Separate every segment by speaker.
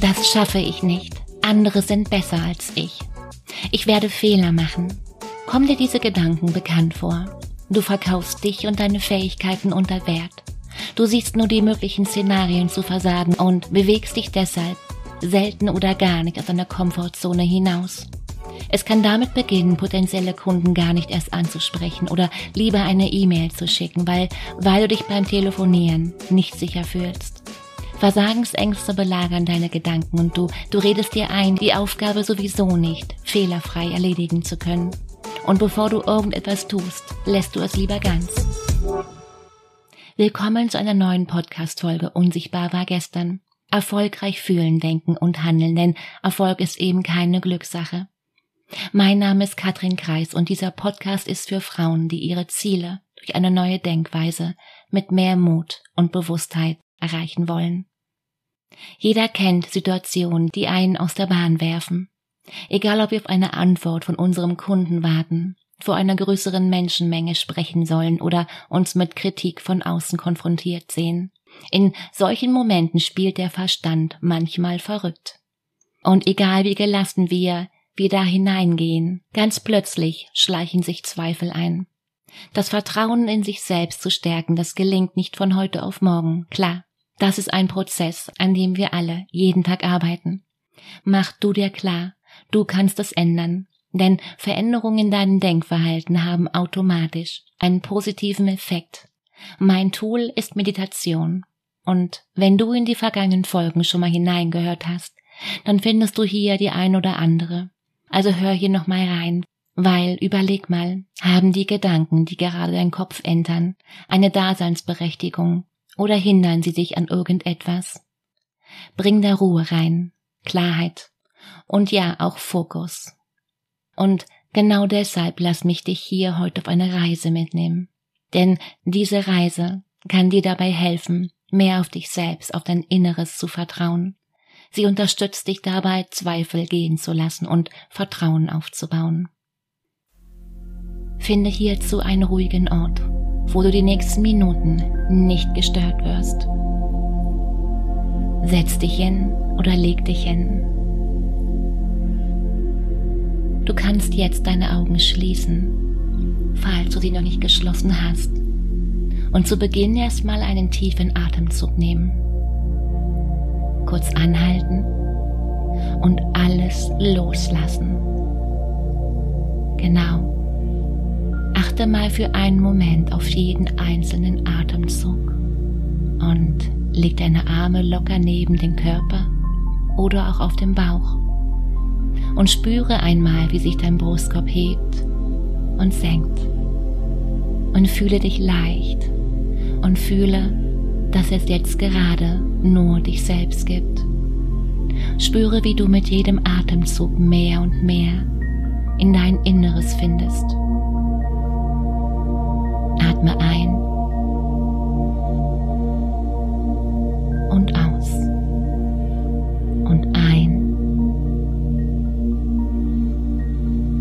Speaker 1: Das schaffe ich nicht. Andere sind besser als ich. Ich werde Fehler machen. Kommen dir diese Gedanken bekannt vor? Du verkaufst dich und deine Fähigkeiten unter Wert. Du siehst nur die möglichen Szenarien zu versagen und bewegst dich deshalb selten oder gar nicht aus deiner Komfortzone hinaus. Es kann damit beginnen, potenzielle Kunden gar nicht erst anzusprechen oder lieber eine E-Mail zu schicken, weil, weil du dich beim Telefonieren nicht sicher fühlst. Versagensängste belagern deine Gedanken und du, du redest dir ein, die Aufgabe sowieso nicht fehlerfrei erledigen zu können. Und bevor du irgendetwas tust, lässt du es lieber ganz. Willkommen zu einer neuen Podcast-Folge Unsichtbar war gestern. Erfolgreich fühlen, denken und handeln, denn Erfolg ist eben keine Glückssache. Mein Name ist Katrin Kreis und dieser Podcast ist für Frauen, die ihre Ziele durch eine neue Denkweise mit mehr Mut und Bewusstheit erreichen wollen. Jeder kennt Situationen, die einen aus der Bahn werfen. Egal ob wir auf eine Antwort von unserem Kunden warten, vor einer größeren Menschenmenge sprechen sollen oder uns mit Kritik von außen konfrontiert sehen. In solchen Momenten spielt der Verstand manchmal verrückt. Und egal wie gelassen wir, wir da hineingehen, ganz plötzlich schleichen sich Zweifel ein. Das Vertrauen in sich selbst zu stärken, das gelingt nicht von heute auf morgen, klar. Das ist ein Prozess, an dem wir alle jeden Tag arbeiten. Mach du dir klar, du kannst es ändern, denn Veränderungen in deinem Denkverhalten haben automatisch einen positiven Effekt. Mein Tool ist Meditation. Und wenn du in die vergangenen Folgen schon mal hineingehört hast, dann findest du hier die ein oder andere. Also hör hier noch mal rein, weil überleg mal, haben die Gedanken, die gerade dein Kopf entern, eine Daseinsberechtigung oder hindern sie dich an irgendetwas? Bring da Ruhe rein, Klarheit und ja auch Fokus. Und genau deshalb lass mich dich hier heute auf eine Reise mitnehmen. Denn diese Reise kann dir dabei helfen, mehr auf dich selbst, auf dein Inneres zu vertrauen. Sie unterstützt dich dabei, Zweifel gehen zu lassen und Vertrauen aufzubauen. Finde hierzu einen ruhigen Ort, wo du die nächsten Minuten nicht gestört wirst. Setz dich hin oder leg dich hin. Du kannst jetzt deine Augen schließen, falls du sie noch nicht geschlossen hast. Und zu Beginn erstmal einen tiefen Atemzug nehmen. Kurz anhalten und alles loslassen. Genau. Achte mal für einen Moment auf jeden einzelnen Atemzug und leg deine Arme locker neben den Körper oder auch auf den Bauch und spüre einmal, wie sich dein Brustkorb hebt und senkt und fühle dich leicht und fühle, dass es jetzt gerade nur dich selbst gibt. Spüre, wie du mit jedem Atemzug mehr und mehr in dein Inneres findest. Atme ein und aus und ein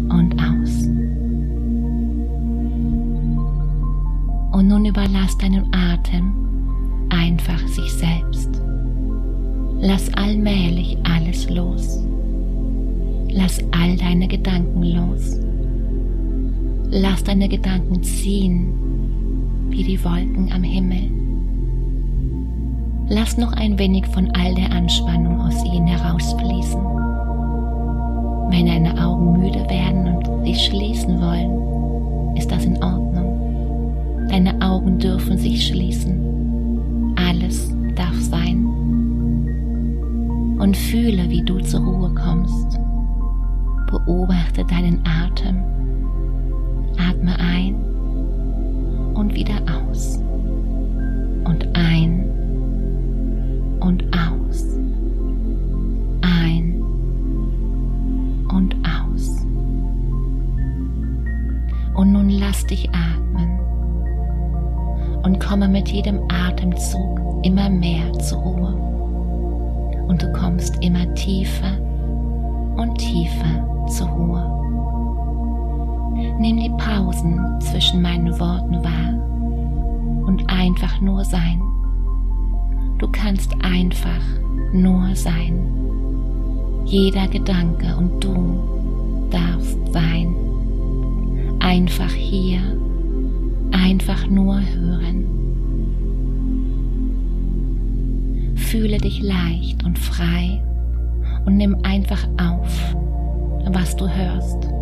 Speaker 1: und aus. Und nun überlass deinen Atem einfach sich selbst. Lass allmählich alles los. Lass all deine Gedanken los. Lass deine Gedanken ziehen wie die Wolken am Himmel. Lass noch ein wenig von all der Anspannung aus ihnen herausfließen. Wenn deine Augen müde werden und sich schließen wollen, ist das in Ordnung. Deine Augen dürfen sich schließen. Alles darf sein. Und fühle, wie du zur Ruhe kommst. Beobachte deinen Atem. Atme ein und wieder aus. Und ein und aus. Ein und aus. Und nun lass dich atmen und komme mit jedem Atemzug immer mehr zur Ruhe. Und du kommst immer tiefer und tiefer zur Ruhe. Nimm die Pausen zwischen meinen Worten wahr und einfach nur sein. Du kannst einfach nur sein. jeder Gedanke und du darfst sein. Einfach hier, einfach nur hören. Fühle dich leicht und frei und nimm einfach auf, was du hörst.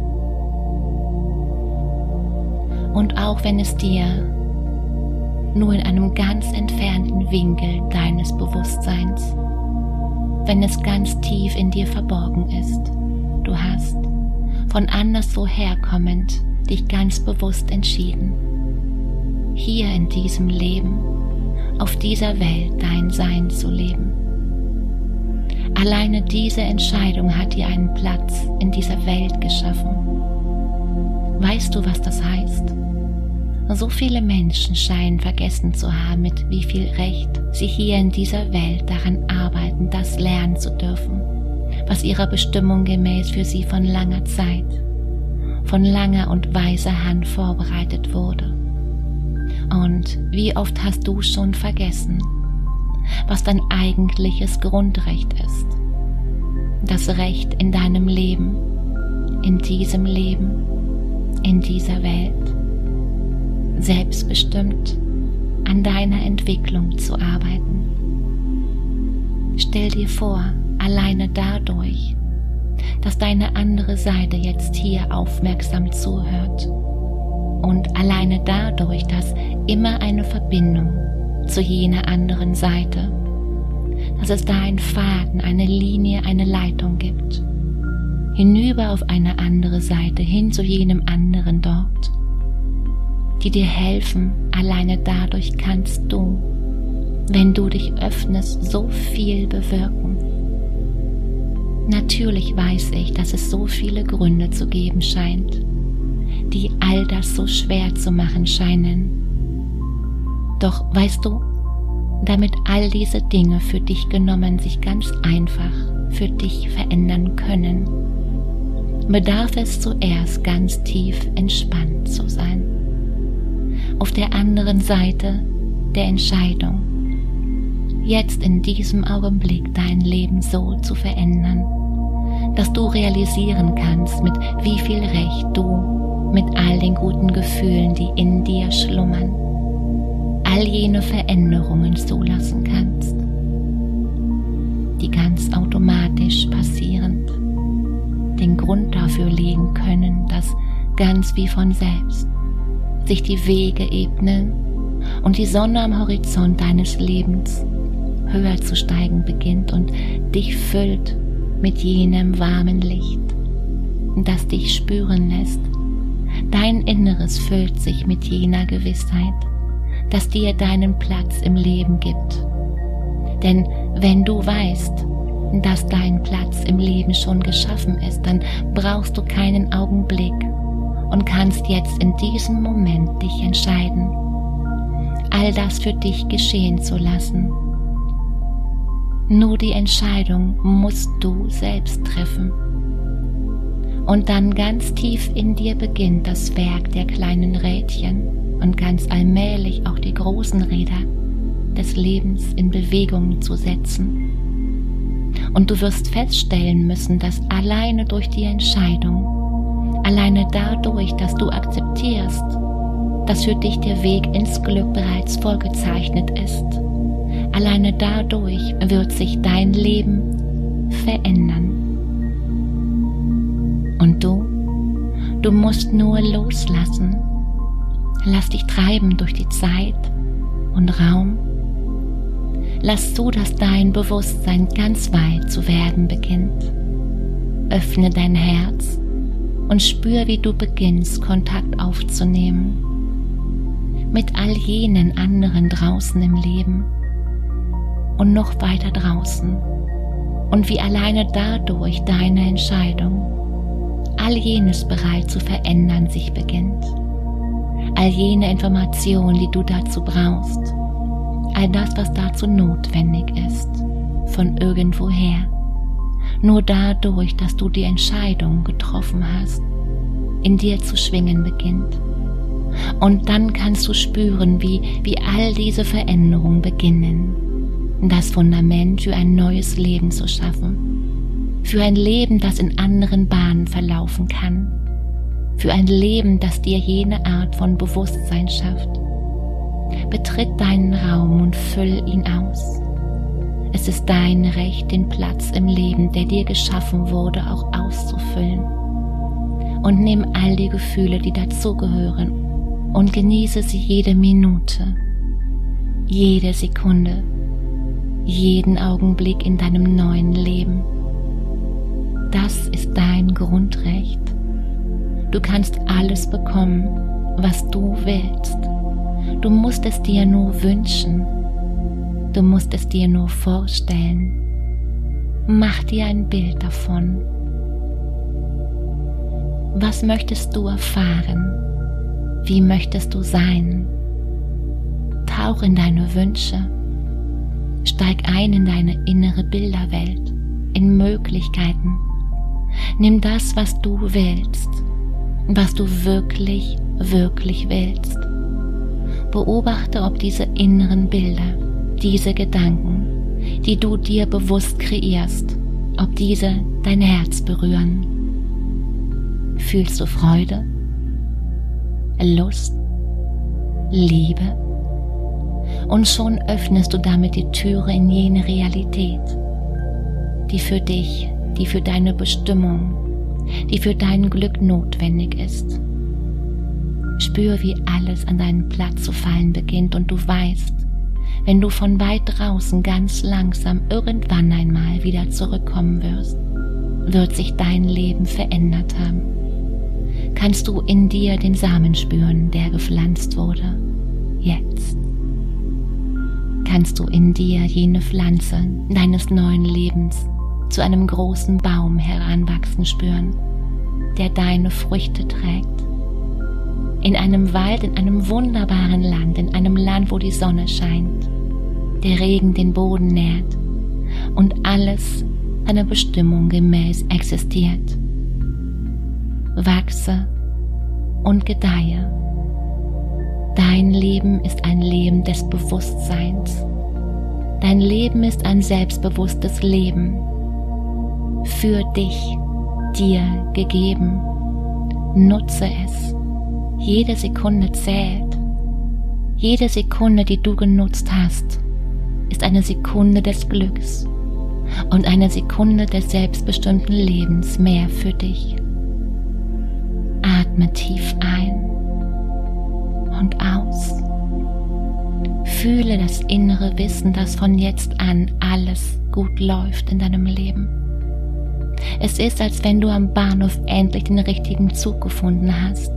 Speaker 1: Und auch wenn es dir nur in einem ganz entfernten Winkel deines Bewusstseins, wenn es ganz tief in dir verborgen ist, du hast von anderswo herkommend dich ganz bewusst entschieden, hier in diesem Leben, auf dieser Welt dein Sein zu leben. Alleine diese Entscheidung hat dir einen Platz in dieser Welt geschaffen. Weißt du, was das heißt? So viele Menschen scheinen vergessen zu haben, mit wie viel Recht sie hier in dieser Welt daran arbeiten, das lernen zu dürfen, was ihrer Bestimmung gemäß für sie von langer Zeit, von langer und weiser Hand vorbereitet wurde. Und wie oft hast du schon vergessen, was dein eigentliches Grundrecht ist. Das Recht in deinem Leben, in diesem Leben, in dieser Welt. Selbstbestimmt an deiner Entwicklung zu arbeiten. Stell dir vor, alleine dadurch, dass deine andere Seite jetzt hier aufmerksam zuhört und alleine dadurch, dass immer eine Verbindung zu jener anderen Seite, dass es da einen Faden, eine Linie, eine Leitung gibt, hinüber auf eine andere Seite, hin zu jenem anderen dort, die dir helfen, alleine dadurch kannst du, wenn du dich öffnest, so viel bewirken. Natürlich weiß ich, dass es so viele Gründe zu geben scheint, die all das so schwer zu machen scheinen doch weißt du, damit all diese Dinge für dich genommen sich ganz einfach für dich verändern können, bedarf es zuerst ganz tief entspannt zu sein. Auf der anderen Seite der Entscheidung, jetzt in diesem Augenblick dein Leben so zu verändern, dass du realisieren kannst, mit wie viel Recht du mit all den guten Gefühlen, die in dir schlummern, all jene Veränderungen zulassen kannst, können, dass ganz wie von selbst sich die Wege ebnen und die Sonne am Horizont deines Lebens höher zu steigen beginnt und dich füllt mit jenem warmen Licht, das dich spüren lässt. Dein Inneres füllt sich mit jener Gewissheit, das dir deinen Platz im Leben gibt. Denn wenn du weißt, dass dein Platz im Leben schon geschaffen ist, dann brauchst du keinen Augenblick und kannst jetzt in diesem Moment dich entscheiden, all das für dich geschehen zu lassen. Nur die Entscheidung musst du selbst treffen. Und dann ganz tief in dir beginnt das Werk der kleinen Rädchen und ganz allmählich auch die großen Räder des Lebens in Bewegung zu setzen. Und du wirst feststellen müssen, dass alleine durch die Entscheidung, alleine dadurch, dass du akzeptierst, dass für dich der Weg ins Glück bereits vorgezeichnet ist, alleine dadurch wird sich dein Leben verändern. Und du, du musst nur loslassen Lass dich treiben durch die Zeit und Raum. Lass zu, dass dein Bewusstsein ganz weit zu werden beginnt. Öffne dein Herz und spür, wie du beginnst, Kontakt aufzunehmen mit all jenen anderen draußen im Leben und noch weiter draußen. Und wie alleine dadurch deine Entscheidung, all jenes bereit zu verändern, sich beginnt. All jene Informationen, die du dazu brauchst, all das, was dazu notwendig ist, von irgendwoher. Nur dadurch, dass du die Entscheidung getroffen hast, in dir zu schwingen beginnt. Und dann kannst du spüren, wie, wie all diese Veränderungen beginnen, das Fundament für ein neues Leben zu schaffen. für ein Leben, das in anderen Bahnen verlaufen kann, für ein Leben, das dir jene Art von Bewusstsein schafft. Betritt deinen Raum und füll ihn aus. Es ist dein Recht, den Platz im Leben, der dir geschaffen wurde, auch auszufüllen. Und nimm all die Gefühle, die dazugehören, und genieße sie jede Minute, jede Sekunde, jeden Augenblick in deinem neuen Leben. Das ist dein Grundrecht. Du kannst alles bekommen, was du willst. Du musst es dir nur wünschen. Du musst es dir nur vorstellen. Mach dir ein Bild davon. Was möchtest du erfahren? Wie möchtest du sein? Tauch in deine Wünsche. Steig ein in deine innere Bilderwelt, in Möglichkeiten. Nimm das, was du willst, was du wirklich, wirklich willst. Beobachte, ob diese inneren Bilder, diese Gedanken, die du dir bewusst kreierst, ob diese dein Herz berühren. Fühlst du Freude, Lust, Liebe? Und schon öffnest du damit die Türe in jene Realität, die für dich, die für deine Bestimmung, die für dein Glück notwendig ist. Spür, wie alles an deinen Platz zu fallen beginnt und du weißt, wenn du von weit draußen ganz langsam irgendwann einmal wieder zurückkommen wirst, wird sich dein Leben verändert haben. Kannst du in dir den Samen spüren, der gepflanzt wurde? Jetzt. Kannst du in dir jene Pflanze deines neuen Lebens zu einem großen Baum heranwachsen spüren, der deine Früchte trägt? In einem Wald, in einem wunderbaren Land, in einem Land, wo die Sonne scheint, der Regen den Boden nährt und alles einer Bestimmung gemäß existiert. Wachse und gedeihe. Dein Leben ist ein Leben des Bewusstseins. Dein Leben ist ein selbstbewusstes Leben. Für dich, dir gegeben. Nutze es jede Sekunde zählt. Jede Sekunde, die du genutzt hast, ist eine Sekunde des Glücks und eine Sekunde des selbstbestimmten Lebens mehr für dich. Atme tief ein und aus. Fühle das innere Wissen, dass von jetzt an alles gut läuft in deinem Leben. Es ist, als wenn du am Bahnhof endlich den richtigen Zug gefunden hast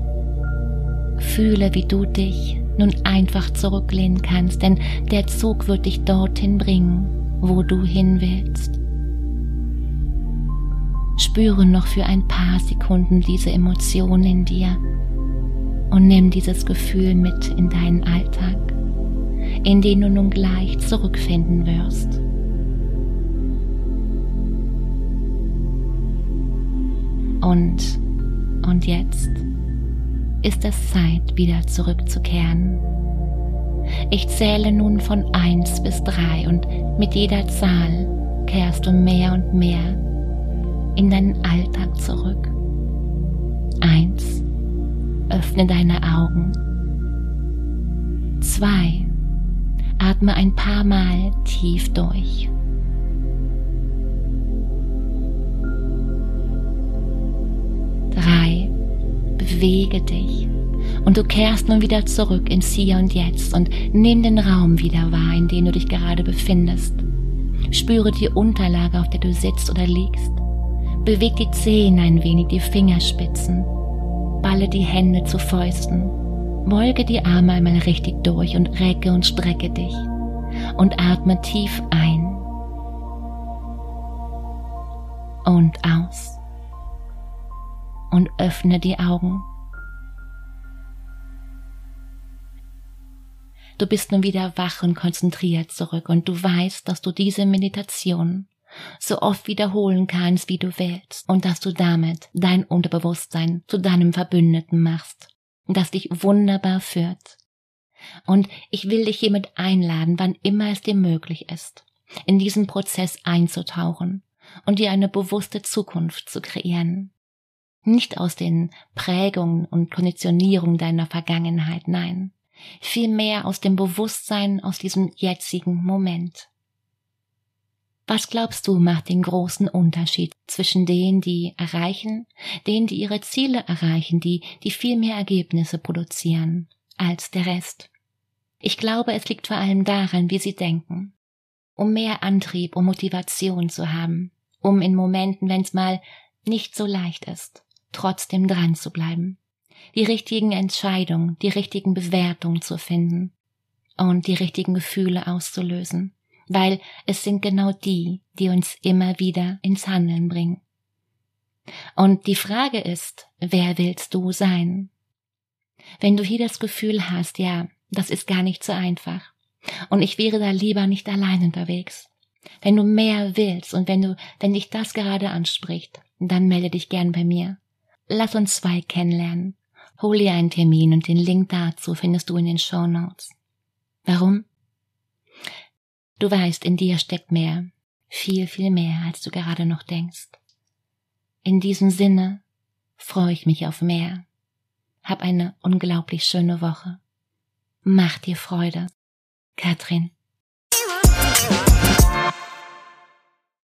Speaker 1: Fühle, wie du dich nun einfach zurücklehnen kannst, denn der Zug wird dich dorthin bringen, wo du hin willst. Spüre noch für ein paar Sekunden diese Emotion in dir und nimm dieses Gefühl mit in deinen Alltag, in den du nun gleich zurückfinden wirst. Und, und jetzt ist es Zeit, wieder zurückzukehren. Ich zähle nun von eins bis drei und mit jeder Zahl kehrst du mehr und mehr in deinen Alltag zurück. Eins, öffne deine Augen. Zwei, atme ein paar Mal tief durch. Drei, bewege dich und du kehrst nun wieder zurück ins Hier und Jetzt und nimm den Raum wieder wahr, in dem du dich gerade befindest. Spüre die Unterlage, auf der du sitzt oder liegst. Beweg die Zehen ein wenig, die Fingerspitzen. Balle die Hände zu Fäusten. Wolke die Arme einmal richtig durch und recke und strecke dich. Und atme tief ein. Und aus und öffne die Augen. Du bist nun wieder wach und konzentriert zurück und du weißt, dass du diese Meditation so oft wiederholen kannst, wie du willst und dass du damit dein Unterbewusstsein zu deinem Verbündeten machst, das dich wunderbar führt. Und ich will dich hiermit einladen, wann immer es dir möglich ist, in diesen Prozess einzutauchen und dir eine bewusste Zukunft zu kreieren. Nicht aus den Prägungen und Konditionierungen deiner Vergangenheit, nein, vielmehr aus dem Bewusstsein aus diesem jetzigen Moment. Was glaubst du macht den großen Unterschied zwischen denen, die erreichen, denen, die ihre Ziele erreichen, die, die viel mehr Ergebnisse produzieren als der Rest? Ich glaube, es liegt vor allem daran, wie sie denken. Um mehr Antrieb und Motivation zu haben, um in Momenten, wenn es mal nicht so leicht ist, trotzdem dran zu bleiben, die richtigen Entscheidungen, die richtigen Bewertungen zu finden und die richtigen Gefühle auszulösen weil es sind genau die, die uns immer wieder ins Handeln bringen. Und die Frage ist, wer willst du sein? Wenn du hier das Gefühl hast, ja, das ist gar nicht so einfach, und ich wäre da lieber nicht allein unterwegs. Wenn du mehr willst und wenn du, wenn dich das gerade anspricht, dann melde dich gern bei mir. Lass uns zwei kennenlernen. Hol dir einen Termin und den Link dazu findest du in den Show Notes. Warum? Du weißt, in dir steckt mehr, viel, viel mehr, als du gerade noch denkst. In diesem Sinne freue ich mich auf mehr. Hab eine unglaublich schöne Woche. Mach dir Freude. Katrin